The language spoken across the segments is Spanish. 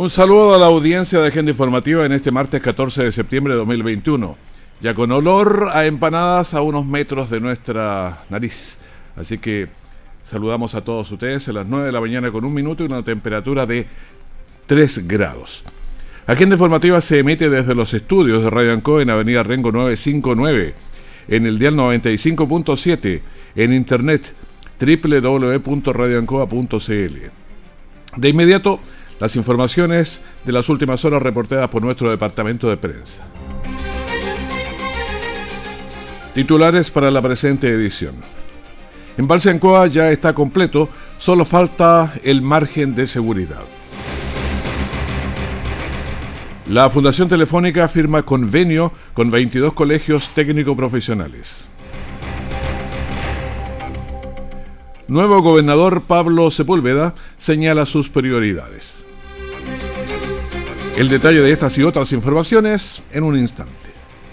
Un saludo a la audiencia de Agenda Informativa en este martes 14 de septiembre de 2021. Ya con olor a empanadas a unos metros de nuestra nariz. Así que saludamos a todos ustedes a las 9 de la mañana con un minuto y una temperatura de 3 grados. Agenda Informativa se emite desde los estudios de Radio Anco en Avenida Rengo 959, en el dial 95.7, en internet www.radioancoa.cl. De inmediato, las informaciones de las últimas horas reportadas por nuestro departamento de prensa. Titulares para la presente edición. Embalse Ancoa ya está completo, solo falta el margen de seguridad. La Fundación Telefónica firma convenio con 22 colegios técnico-profesionales. Nuevo gobernador Pablo Sepúlveda señala sus prioridades. El detalle de estas y otras informaciones en un instante.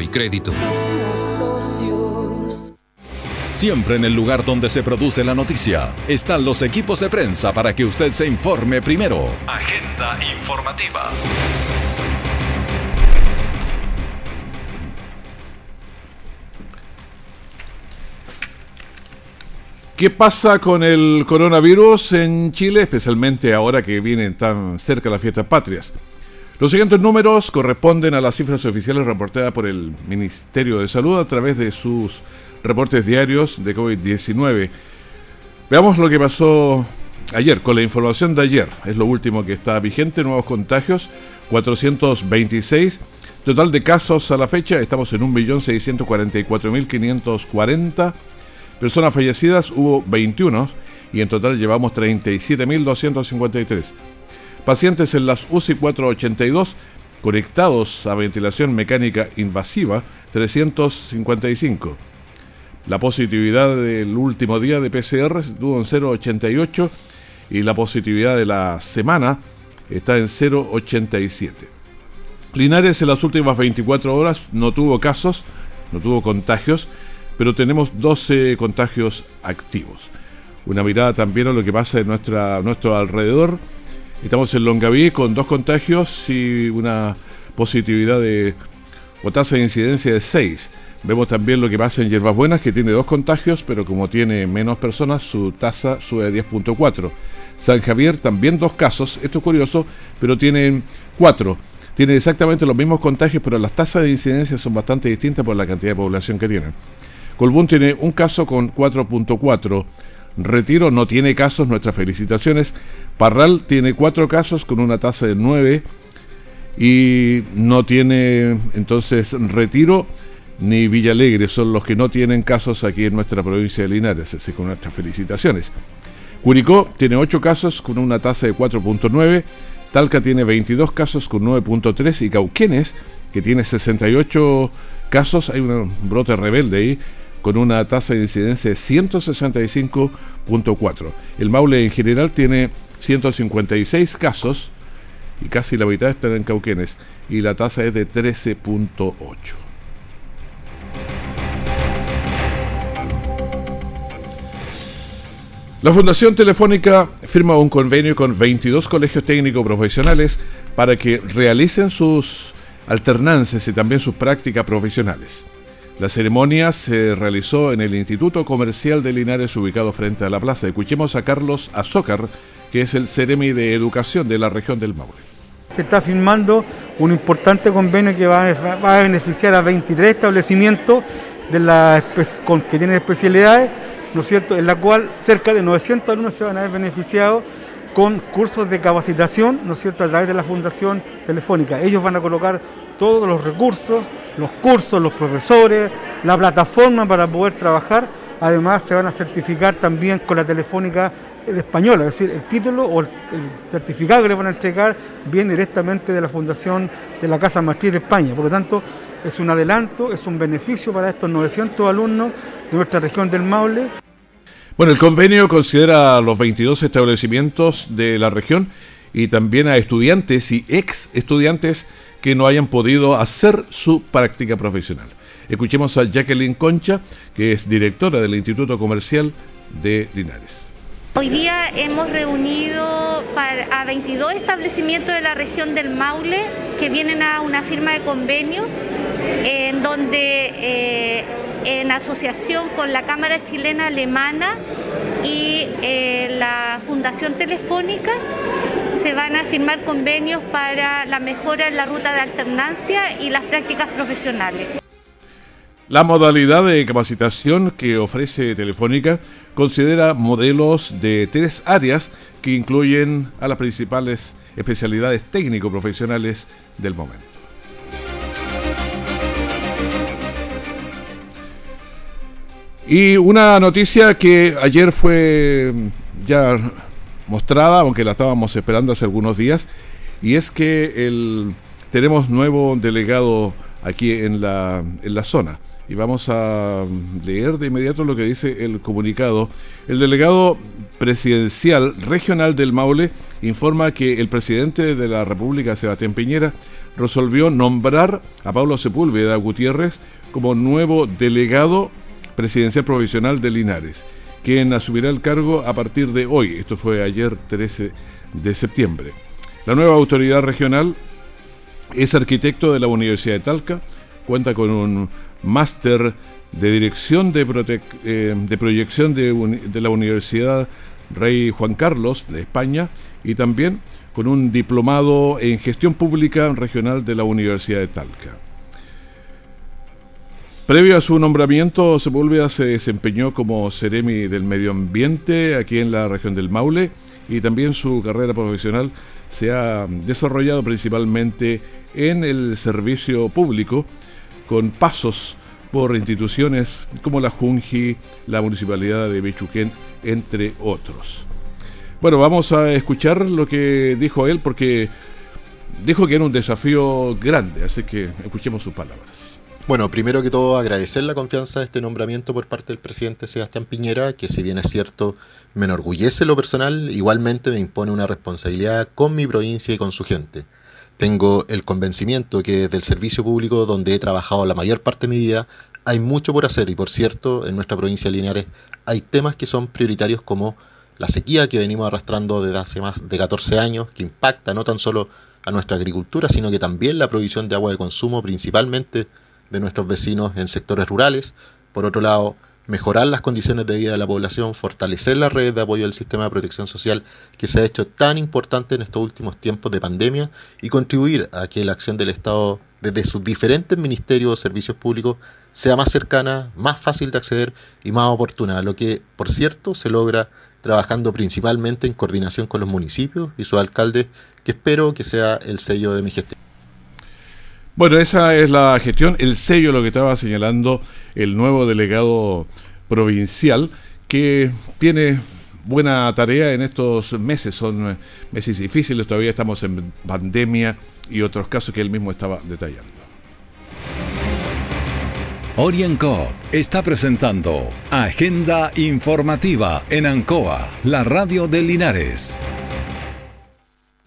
y crédito. Siempre en el lugar donde se produce la noticia están los equipos de prensa para que usted se informe primero. Agenda informativa. ¿Qué pasa con el coronavirus en Chile, especialmente ahora que vienen tan cerca las fiestas patrias? Los siguientes números corresponden a las cifras oficiales reportadas por el Ministerio de Salud a través de sus reportes diarios de COVID-19. Veamos lo que pasó ayer, con la información de ayer. Es lo último que está vigente, nuevos contagios, 426. Total de casos a la fecha, estamos en 1.644.540. Personas fallecidas hubo 21 y en total llevamos 37.253. Pacientes en las UCI 482 conectados a ventilación mecánica invasiva 355. La positividad del último día de PCR estuvo en 0,88 y la positividad de la semana está en 0,87. Linares en las últimas 24 horas no tuvo casos, no tuvo contagios, pero tenemos 12 contagios activos. Una mirada también a lo que pasa en nuestra, nuestro alrededor. Estamos en Longaví con dos contagios y una positividad de o tasa de incidencia de 6. Vemos también lo que pasa en Hierbas Buenas, que tiene dos contagios, pero como tiene menos personas, su tasa sube a 10.4. San Javier también dos casos, esto es curioso, pero tienen cuatro. Tiene exactamente los mismos contagios, pero las tasas de incidencia son bastante distintas por la cantidad de población que tienen. Colbún tiene un caso con 4.4. Retiro no tiene casos, nuestras felicitaciones. Parral tiene cuatro casos con una tasa de 9 y no tiene entonces Retiro ni Villalegre, son los que no tienen casos aquí en nuestra provincia de Linares, así con nuestras felicitaciones. Curicó tiene 8 casos con una tasa de 4.9, Talca tiene 22 casos con 9.3 y Cauquenes, que tiene 68 casos, hay un brote rebelde ahí, con una tasa de incidencia de 165.4. El Maule en general tiene 156 casos y casi la mitad están en Cauquenes y la tasa es de 13.8. La Fundación Telefónica firma un convenio con 22 colegios técnicos profesionales para que realicen sus alternanzas y también sus prácticas profesionales. La ceremonia se realizó en el Instituto Comercial de Linares ubicado frente a la plaza. Escuchemos a Carlos Azócar, que es el Ceremi de Educación de la región del Maule. Se está firmando un importante convenio que va a, beneficiar a 23 establecimientos que tienen especialidades, ¿no cierto?, en la cual cerca de 900 alumnos se van a ver beneficiados con cursos de capacitación, ¿no es cierto?, a través de la Fundación Telefónica. Ellos van a colocar todos los recursos, los cursos, los profesores, la plataforma para poder trabajar. Además, se van a certificar también con la Telefónica española, es decir, el título o el, certificado que le van a entregar viene directamente de la Fundación de la Casa Matriz de España. Por lo tanto, es un adelanto, es un beneficio para estos 900 alumnos de nuestra región del Maule. Bueno, el convenio considera a los 22 establecimientos de la región y también a estudiantes y ex estudiantes que no hayan podido hacer su práctica profesional. Escuchemos a Jacqueline Concha, que es directora del Instituto Comercial de Linares. Hoy día hemos reunido a 22 establecimientos de la región del Maule que vienen a una firma de convenio en donde eh, en asociación con la Cámara Chilena Alemana y eh, la Fundación Telefónica se van a firmar convenios para la mejora en la ruta de alternancia y las prácticas profesionales. La modalidad de capacitación que ofrece Telefónica considera modelos de tres áreas que incluyen a las principales especialidades técnico-profesionales del momento. Y una noticia que ayer fue ya mostrada, aunque la estábamos esperando hace algunos días, y es que el, tenemos nuevo delegado aquí en la, en la zona. Y vamos a leer de inmediato lo que dice el comunicado. El delegado presidencial regional del Maule informa que el presidente de la República, Sebastián Piñera, resolvió nombrar a Pablo Sepúlveda Gutiérrez como nuevo delegado presidencial provisional de Linares quien asumirá el cargo a partir de hoy. Esto fue ayer 13 de septiembre. La nueva autoridad regional es arquitecto de la Universidad de Talca, cuenta con un máster de dirección de, eh, proyección de la Universidad Rey Juan Carlos de España y también con un diplomado en gestión pública regional de la Universidad de Talca. Previo a su nombramiento, Sepúlveda se desempeñó como Ceremi del Medio Ambiente aquí en la región del Maule y también su carrera profesional se ha desarrollado principalmente en el servicio público con pasos por instituciones como la Junji, la Municipalidad de Bechuquén, entre otros. Bueno, vamos a escuchar lo que dijo él porque dijo que era un desafío grande, así que escuchemos sus palabras. Bueno, primero que todo agradecer la confianza de este nombramiento por parte del presidente Sebastián Piñera, que si bien es cierto me enorgullece lo personal, igualmente me impone una responsabilidad con mi provincia y con su gente. Tengo el convencimiento que desde el servicio público donde he trabajado la mayor parte de mi vida hay mucho por hacer y por cierto en nuestra provincia de Linares hay temas que son prioritarios como la sequía que venimos arrastrando desde hace más de 14 años, que impacta no tan solo a nuestra agricultura, sino que también la provisión de agua de consumo, principalmente de nuestros vecinos en sectores rurales. Por otro lado, mejorar las condiciones de vida de la población, fortalecer la red de apoyo del sistema de protección social que se ha hecho tan importante en estos últimos tiempos de pandemia y contribuir a que la acción del Estado desde sus diferentes ministerios o servicios públicos sea más cercana, más fácil de acceder y más oportuna, lo que, por cierto, se logra trabajando principalmente en coordinación con los municipios y sus alcaldes, que espero que sea el sello de mi gestión. Bueno, esa es la gestión, el sello, lo que estaba señalando el nuevo delegado provincial, que tiene buena tarea en estos meses. Son meses difíciles, todavía estamos en pandemia y otros casos que él mismo estaba detallando. Orienco está presentando Agenda Informativa en Ancoa, la radio de Linares.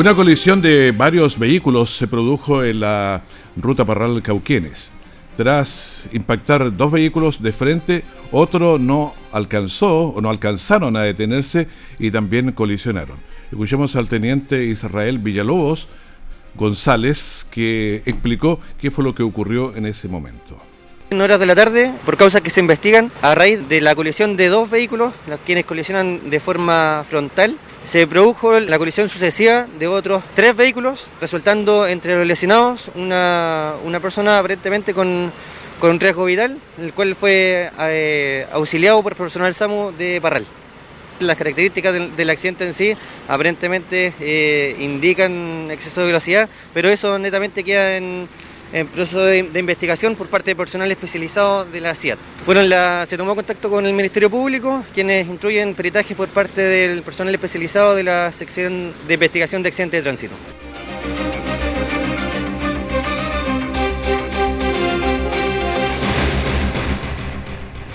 Una colisión de varios vehículos se produjo en la ruta Parral Cauquenes. Tras impactar dos vehículos de frente, otro no alcanzó o no alcanzaron a detenerse y también colisionaron. Escuchemos al teniente Israel Villalobos González que explicó qué fue lo que ocurrió en ese momento. En horas de la tarde, por causas que se investigan, a raíz de la colisión de dos vehículos, los quienes colisionan de forma frontal, se produjo la colisión sucesiva de otros tres vehículos, resultando entre los lesionados una, persona aparentemente con, con riesgo vital, el cual fue eh, auxiliado por personal SAMU de Parral. Las características del, accidente en sí aparentemente eh, indican exceso de velocidad, pero eso netamente queda en, en proceso de, investigación por parte de personal especializado de la CIAT. Bueno, se tomó contacto con el Ministerio Público, quienes incluyen peritajes por parte del personal especializado de la sección de investigación de accidentes de tránsito.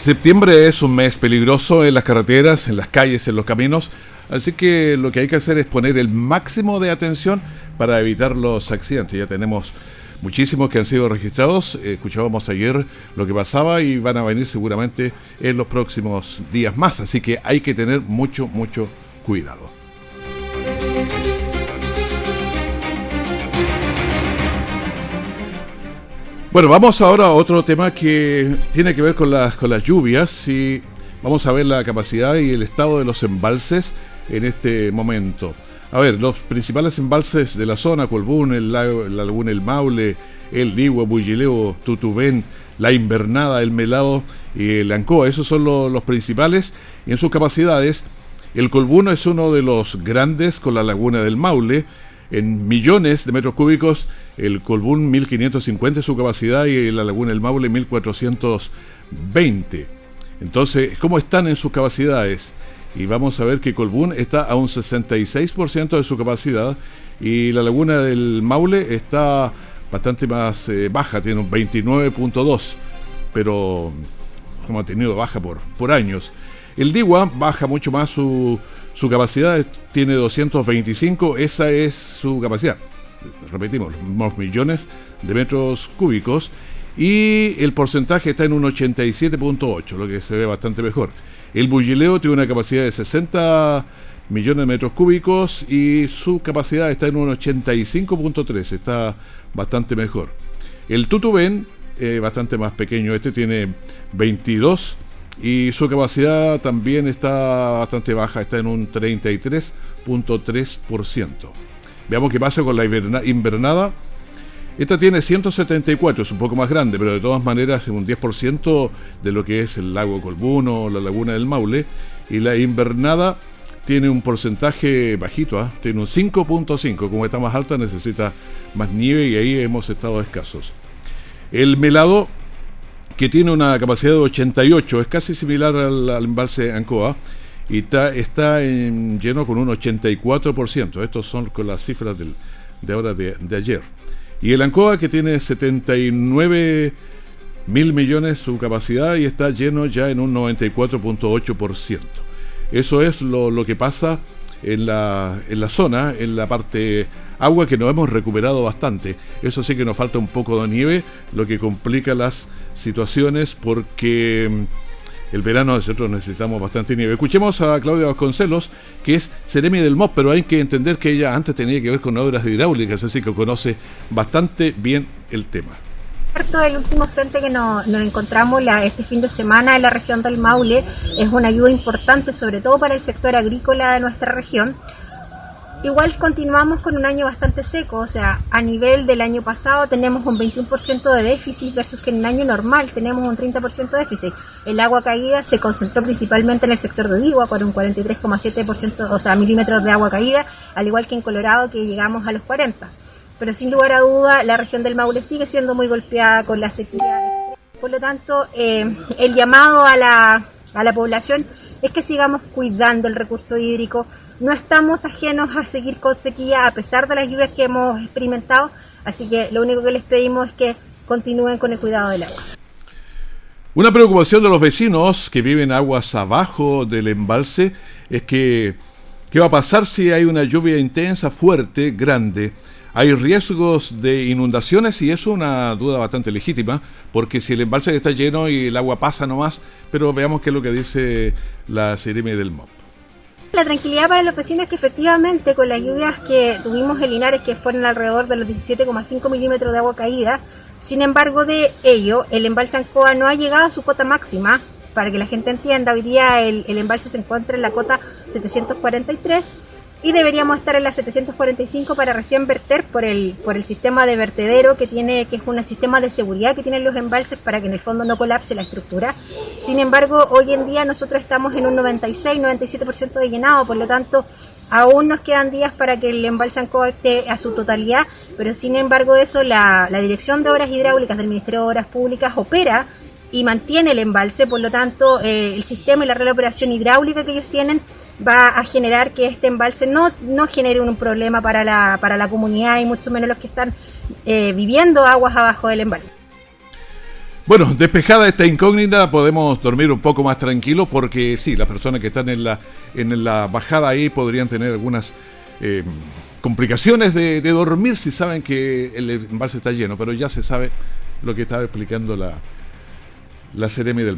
Septiembre es un mes peligroso en las carreteras, en las calles, en los caminos, así que lo que hay que hacer es poner el máximo de atención para evitar los accidentes. Ya tenemos muchísimos que han sido registrados. Escuchábamos ayer lo que pasaba y van a venir seguramente en los próximos días más. Así que hay que tener mucho, mucho cuidado. Bueno, vamos ahora a otro tema que tiene que ver con las, con las lluvias y vamos a ver la capacidad y el estado de los embalses en este momento. A ver, los principales embalses de la zona, Colbún, el lago, la laguna El Maule, el Ligua, Bullileo, Tutubén, la Invernada, el Melado y el Ancoa, esos son los principales y en sus capacidades. El Colbuno es uno de los grandes con la laguna del Maule, en millones de metros cúbicos, el Colbún 1550 es su capacidad y la laguna del Maule 1420. Entonces, ¿cómo están en sus capacidades? Y vamos a ver que Colbún está a un 66% de su capacidad y la laguna del Maule está bastante más eh, baja, tiene un 29.2, pero como ha tenido baja por, por años. El Digua baja mucho más su, su capacidad, tiene 225, esa es su capacidad. Repetimos, unos millones de metros cúbicos y el porcentaje está en un 87.8, lo que se ve bastante mejor. El Bullileo tiene una capacidad de 60 millones de metros cúbicos y su capacidad está en un 85.3, está bastante mejor. El Tutubén, eh, bastante más pequeño, este tiene 22 y su capacidad también está bastante baja, está en un 33.3%. Veamos qué pasa con la invernada esta tiene 174, es un poco más grande, pero de todas maneras es un 10% de lo que es el lago Colbuno, la laguna del Maule. Y la invernada tiene un porcentaje bajito, ¿ah? tiene un 5.5. Como está más alta necesita más nieve y ahí hemos estado escasos. El melado, que tiene una capacidad de 88, es casi similar al, embalse Ancoa y está, está en lleno con un 84%. Estos son con las cifras de ahora de ayer. Y el Ancoa que tiene 79 mil millones su capacidad y está lleno ya en un 94.8%. Eso es lo, que pasa en la, en la zona, en la parte agua que nos hemos recuperado bastante. Eso sí que nos falta un poco de nieve, lo que complica las situaciones porque el verano nosotros necesitamos bastante nieve. Escuchemos a Claudia Vasconcelos, que es Ceremi del MOP, pero hay que entender que ella antes tenía que ver con obras hidráulicas, así que conoce bastante bien el tema. El último frente que nos, encontramos este fin de semana en la región del Maule es una ayuda importante, sobre todo para el sector agrícola de nuestra región, Igual continuamos con un año bastante seco, o sea, a nivel del año pasado tenemos un 21% de déficit versus que en un año normal tenemos un 30% de déficit. El agua caída se concentró principalmente en el sector de Digua con un 43,7%, o sea, milímetros de agua caída, al igual que en Colorado que llegamos a los 40. Pero sin lugar a duda, la región del Maule sigue siendo muy golpeada con la sequía. Por lo tanto, eh, el llamado a la, a la población es que sigamos cuidando el recurso hídrico, no estamos ajenos a seguir con sequía a pesar de las lluvias que hemos experimentado, así que lo único que les pedimos es que continúen con el cuidado del agua. Una preocupación de los vecinos que viven aguas abajo del embalse es que ¿qué va a pasar si hay una lluvia intensa, fuerte, grande? Hay riesgos de inundaciones y eso es una duda bastante legítima, porque si el embalse está lleno y el agua pasa nomás, pero veamos qué es lo que dice la CIRIME del MOP. La tranquilidad para los vecinos es que efectivamente con las lluvias que tuvimos en Linares, que fueron alrededor de los 17,5 milímetros de agua caída, sin embargo de ello, el embalse Ancoa no ha llegado a su cota máxima. Para que la gente entienda, hoy día el, el embalse se encuentra en la cota 743 y deberíamos estar en la 745 para recién verter por el, por el sistema de vertedero que tiene, que es un sistema de seguridad que tienen los embalses para que en el fondo no colapse la estructura. Sin embargo, hoy en día nosotros estamos en un 96-97% de llenado, por lo tanto, aún nos quedan días para que el embalse Ancoa esté a su totalidad, pero sin embargo eso, la, la Dirección de Obras Hidráulicas del Ministerio de Obras Públicas opera y mantiene el embalse, por lo tanto, eh, el sistema y la red de operación hidráulica que ellos tienen va a generar que este embalse no, no genere un problema para la, para la comunidad y mucho menos los que están eh, viviendo aguas abajo del embalse. Bueno, despejada esta incógnita, podemos dormir un poco más tranquilos porque sí, las personas que están en la, en la bajada ahí podrían tener algunas eh, complicaciones de, dormir si saben que el embalse está lleno, pero ya se sabe lo que estaba explicando la, la Ceremi del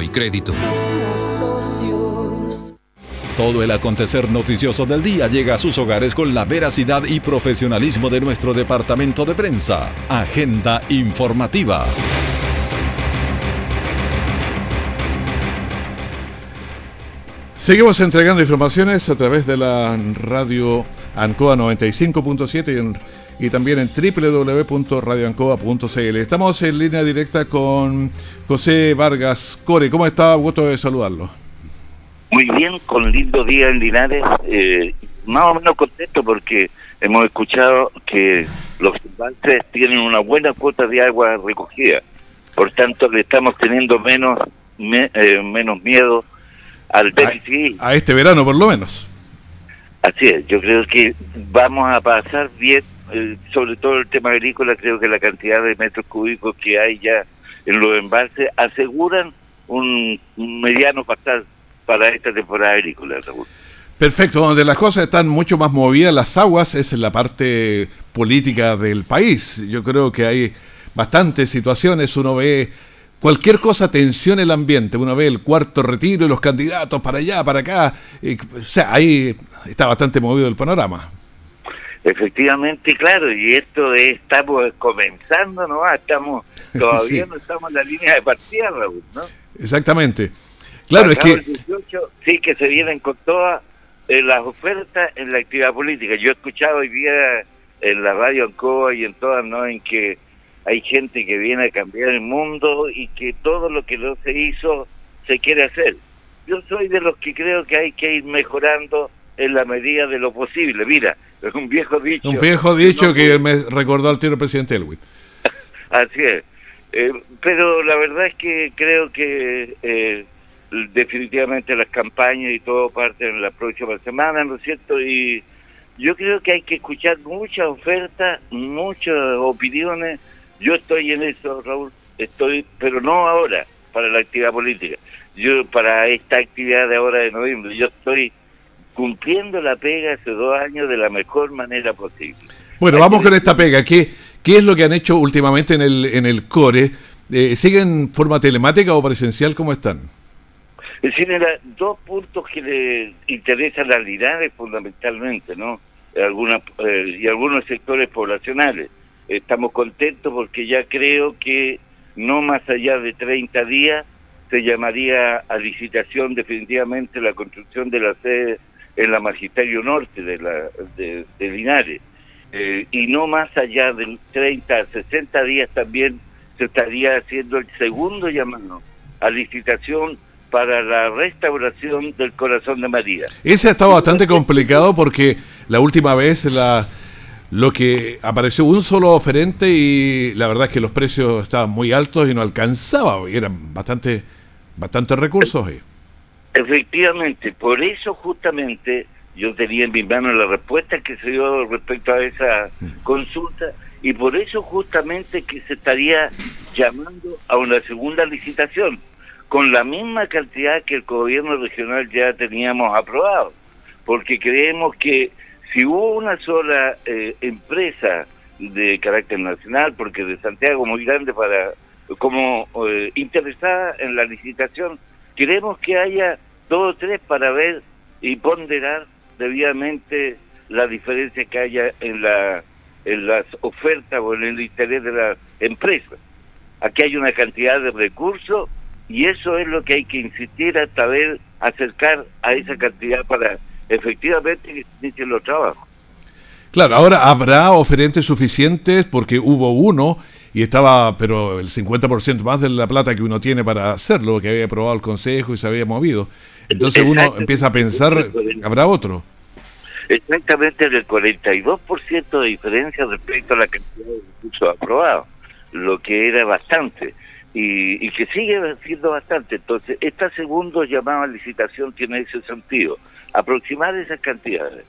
y Crédito. Todo el acontecer noticioso del día llega a sus hogares con la veracidad y profesionalismo de nuestro departamento de prensa. Agenda informativa. Seguimos entregando informaciones a través de la radio ANCOA 95.7 y en y también en www.radioancoa.cl. Estamos en línea directa con José Vargas Core. ¿Cómo está? Gusto de saludarlo. Muy bien, con lindo día en Linares. Eh, más o menos contento porque hemos escuchado que los embalses tienen una buena cuota de agua recogida. Por tanto, le estamos teniendo menos, eh, menos miedo al déficit. a este verano, por lo menos. Así es, yo creo que vamos a pasar bien sobre todo el tema agrícola, creo que la cantidad de metros cúbicos que hay ya en los embalses aseguran un, mediano pasar para esta temporada agrícola, Perfecto, donde las cosas están mucho más movidas las aguas es en la parte política del país. Yo creo que hay bastantes situaciones, uno ve cualquier cosa tensiona el ambiente, uno ve el cuarto retiro y los candidatos para allá, para acá, o sea, ahí está bastante movido el panorama. Efectivamente, claro, y esto estamos comenzando, ¿no? Estamos, todavía no estamos en la línea de partida, Raúl, ¿no? Exactamente. Claro, es que... sí que se vienen con todas eh, las ofertas en la actividad política. Yo he escuchado hoy día en la radio Ancoa y en todas, ¿no? En que hay gente que viene a cambiar el mundo y que todo lo que no se hizo se quiere hacer. Yo soy de los que creo que hay que ir mejorando en la medida de lo posible. Mira, es un viejo dicho. Un viejo dicho que me recordó al tiro presidente Elwin. Así es. Eh, pero la verdad es que creo que eh, definitivamente las campañas y todo parten en la próxima semana, ¿no es cierto? Y yo creo que hay que escuchar muchas ofertas, muchas opiniones. Yo estoy en eso, Raúl, estoy, pero no ahora, para la actividad política. Yo, para esta actividad de ahora de noviembre, yo estoy cumpliendo la pega hace dos años de la mejor manera posible. Bueno, vamos con esta pega. ¿Qué, ¿Qué es lo que han hecho últimamente en el, en el CORE? Eh, ¿Siguen forma telemática o presencial? ¿Cómo están? Es decir, dos puntos que le interesan a Linares fundamentalmente, ¿no? Algunas, eh, y algunos sectores poblacionales. Estamos contentos porque ya creo que no más allá de 30 días se llamaría a licitación definitivamente la construcción de la sede en la Magisterio Norte de, la, de, Linares. Eh, y no más allá de 30 60 días también se estaría haciendo el segundo llamado a licitación para la restauración del corazón de María. Ese ha estado bastante complicado porque la última vez la lo que apareció un solo oferente y la verdad es que los precios estaban muy altos y no alcanzaba, y eran bastante bastante recursos. ahí. Efectivamente, por eso justamente yo tenía en mis manos la respuesta que se dio respecto a esa consulta y por eso justamente que se estaría llamando a una segunda licitación con la misma cantidad que el gobierno regional ya teníamos aprobado, porque creemos que si hubo una sola eh, empresa de carácter nacional, porque de Santiago muy grande para como eh, interesada en la licitación, queremos que haya dos o tres para ver y ponderar debidamente la diferencia que haya en la en las ofertas o en el interés de las empresas. Aquí hay una cantidad de recursos y eso es lo que hay que insistir hasta ver acercar a esa cantidad para efectivamente que inicien los trabajos. Claro, ahora habrá oferentes suficientes porque hubo uno y estaba, pero el 50% más de la plata que uno tiene para hacerlo, que había aprobado el Consejo y se había movido. Entonces uno empieza a pensar, ¿habrá otro? Exactamente el 42% de diferencia respecto a la cantidad de recursos aprobados, lo que era bastante y, y que sigue siendo bastante. Entonces, esta segundo llamada licitación tiene ese sentido, aproximar esas cantidades.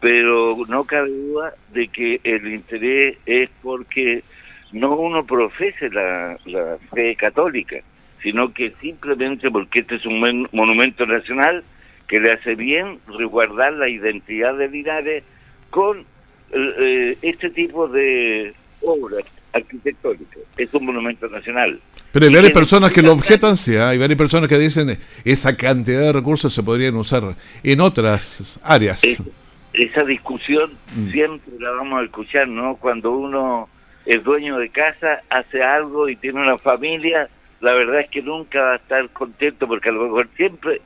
Pero no cabe duda de que el interés es porque no uno profese la, fe católica, sino que simplemente porque este es un monumento nacional que le hace bien resguardar la identidad de Linares con eh, eh, este tipo de obras arquitectónicas. Es un monumento nacional. Pero hay varias personas que lo objetan, sí, ¿ah? hay varias personas que dicen esa cantidad de recursos se podrían usar en otras áreas. esa discusión mm. siempre la vamos a escuchar, ¿no? Cuando uno el dueño de casa hace algo y tiene una familia, la verdad es que nunca va a estar contento porque a lo mejor siempre,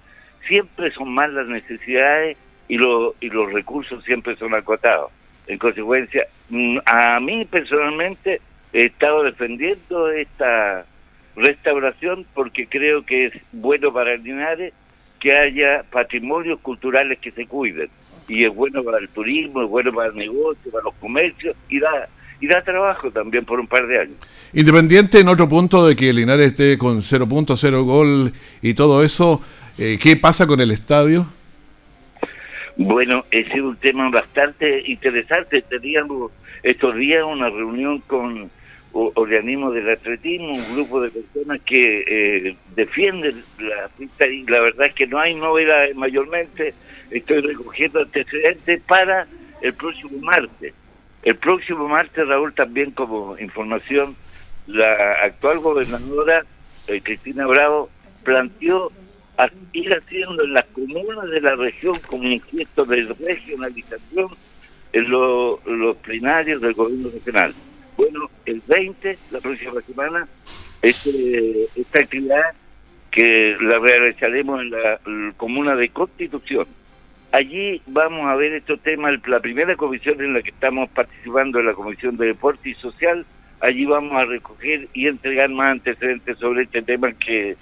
siempre son más las necesidades y, lo, y los recursos siempre son acotados. En consecuencia, mm, a mí personalmente he estado defendiendo esta restauración porque creo que es bueno para Linares que haya patrimonios culturales que se cuiden. Y es bueno para el turismo, es bueno para el negocio, para los comercios y da y da trabajo también por un par de años. Independiente en otro punto de que Linares esté con 0.0 gol y todo eso, eh, ¿qué pasa con el estadio? Bueno, ese es un tema bastante interesante. Teníamos estos días una reunión con organismos del atletismo, un grupo de personas que eh, defienden la pista y la verdad es que no hay novedades mayormente. Estoy recogiendo antecedentes para el próximo martes. El próximo martes, Raúl, también como información, la actual gobernadora, eh, Cristina Bravo, planteó ir haciendo en las comunas de la región como un de regionalización en los plenarios del gobierno regional. Bueno, el 20, la próxima semana, este, esta actividad que la realizaremos en la comuna de Constitución, Allí vamos a ver estos temas, la primera comisión en la que estamos participando es la Comisión de Deporte y Social, allí vamos a recoger y entregar más antecedentes sobre este tema que,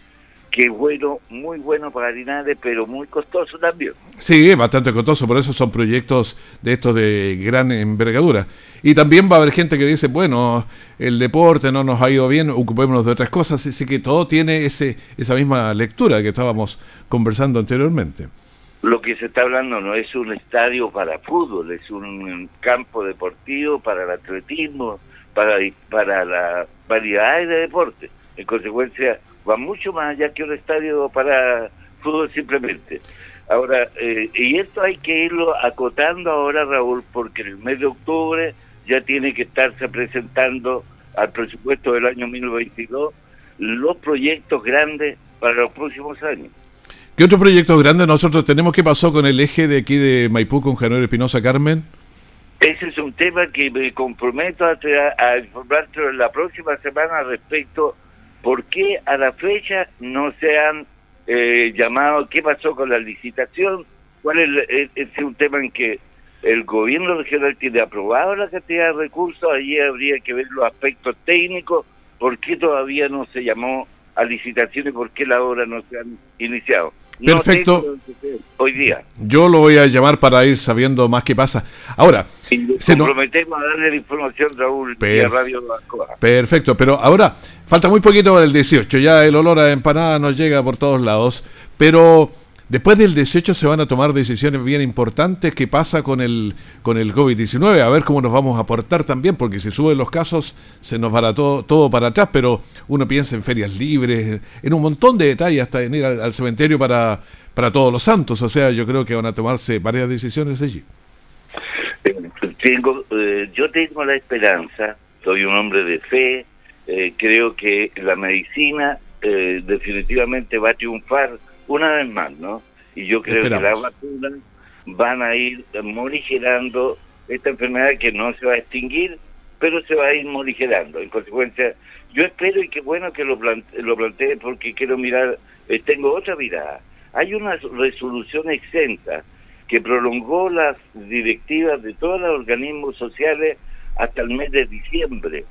que es bueno, muy bueno para Linares, pero muy costoso también. Sí, bastante costoso, por eso son proyectos de estos de gran envergadura. Y también va a haber gente que dice, bueno, el deporte no nos ha ido bien, ocupémonos de otras cosas, así que todo tiene ese esa misma lectura que estábamos conversando anteriormente. Lo que se está hablando no es un estadio para fútbol, es un campo deportivo para el atletismo, para, para la variedad de deportes. En consecuencia, va mucho más allá que un estadio para fútbol simplemente. Ahora, eh, y esto hay que irlo acotando ahora, Raúl, porque en el mes de octubre ya tiene que estarse presentando al presupuesto del año 2022 los proyectos grandes para los próximos años. ¿Qué otros proyectos grandes nosotros tenemos? ¿Qué pasó con el eje de aquí de Maipú con January Espinosa Carmen? Ese es un tema que me comprometo a, a informarte la próxima semana respecto ¿Por qué a la fecha no se han eh, llamado? ¿Qué pasó con la licitación? ¿Cuál es, es, un tema en que el gobierno regional tiene aprobado la cantidad de recursos? Allí habría que ver los aspectos técnicos. ¿Por qué todavía no se llamó a licitación y por qué la obra no se han iniciado? Perfecto. hoy día. Yo lo voy a llamar para ir sabiendo más qué pasa. Ahora, se comprometemos a darle la información, Raúl, vía Radio Perfecto, pero ahora falta muy poquito para el 18. Ya el olor a empanada nos llega por todos lados, pero Después del 18 se van a tomar decisiones bien importantes. ¿Qué pasa con el, con el COVID-19? A ver cómo nos vamos a portar también, porque si suben los casos se nos va todo, todo para atrás, pero uno piensa en ferias libres, en un montón de detalles, hasta en ir al, cementerio para, para todos los santos. O sea, yo creo que van a tomarse varias decisiones allí. Eh, tengo, eh, yo tengo la esperanza, soy un hombre de fe, eh, creo que la medicina definitivamente va a triunfar una vez más, ¿no? Y yo creo que las vacunas van a ir morigerando esta enfermedad que no se va a extinguir, pero se va a ir morigerando. En consecuencia, yo espero y qué bueno que lo, plante, lo plantee porque quiero mirar, eh, tengo otra mirada. Hay una resolución exenta que prolongó las directivas de todos los organismos sociales hasta el mes de diciembre.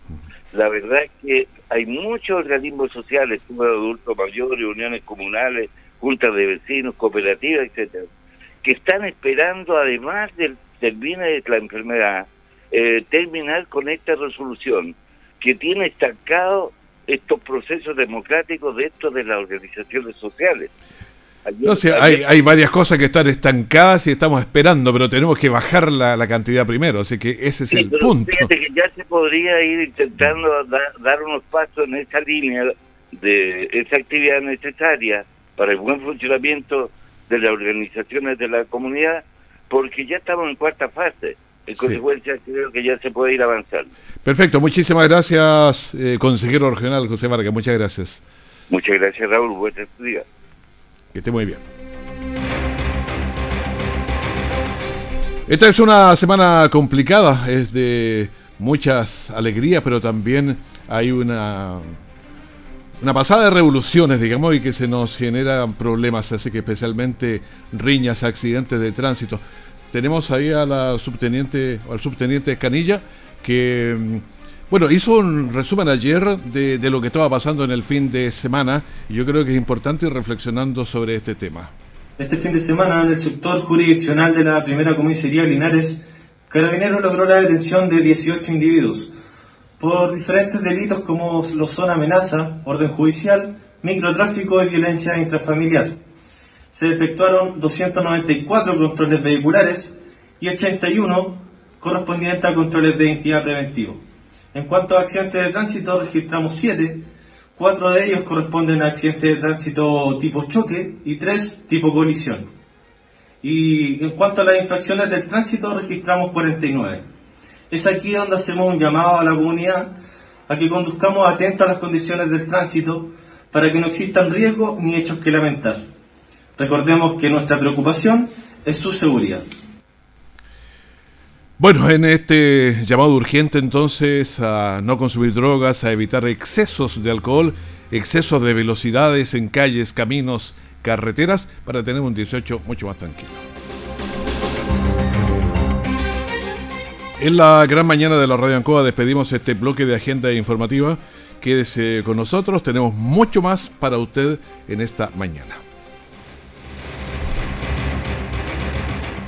La verdad es que hay muchos organismos sociales, como adultos mayores, uniones comunales, juntas de vecinos, cooperativas, etcétera, que están esperando, además del termine de la enfermedad, eh, terminar con esta resolución que tiene estancado estos procesos democráticos dentro de las organizaciones sociales. no sé, hay, hay varias cosas que están estancadas y estamos esperando, pero tenemos que bajar la, la cantidad primero, así que ese es el punto. Fíjate que ya se podría ir intentando dar unos pasos en esa línea de esa actividad necesaria para el buen funcionamiento de las organizaciones de la comunidad, porque ya estamos en cuarta fase. En consecuencia, creo que ya se puede ir avanzando. Perfecto, muchísimas gracias, eh, consejero regional José Vargas, muchas gracias. Muchas gracias, Raúl, buen día. Que esté muy bien. Esta es una semana complicada, es de muchas alegrías, pero también hay una una pasada de revoluciones, digamos, y que se nos generan problemas, así que especialmente riñas, accidentes de tránsito. Tenemos ahí a la subteniente, al subteniente Canilla, que, mm, bueno, hizo un resumen ayer de, lo que estaba pasando en el fin de semana, y yo creo que es importante ir reflexionando sobre este tema. Este fin de semana, en el sector jurisdiccional de la primera comisaría Linares, Carabinero logró la detención de 18 individuos por diferentes delitos como lo son amenaza, orden judicial, microtráfico y violencia intrafamiliar. Se efectuaron 294 controles vehiculares y 81 correspondientes a controles de identidad preventivo. En cuanto a accidentes de tránsito, registramos 7, 4 de ellos corresponden a accidentes de tránsito tipo choque y 3 tipo colisión. Y en cuanto a las infracciones del tránsito, registramos 49. Es aquí donde hacemos un llamado a la comunidad a que conduzcamos atentos a las condiciones del tránsito para que no existan riesgos ni hechos que lamentar. Recordemos que nuestra preocupación es su seguridad. Bueno, en este llamado urgente entonces a no consumir drogas, a evitar excesos de alcohol, excesos de velocidades en calles, caminos, carreteras, para tener un 18 mucho más tranquilo. En la gran mañana de la Radio Ancoa despedimos este bloque de agenda informativa Quédese con nosotros, tenemos mucho más para usted en esta mañana.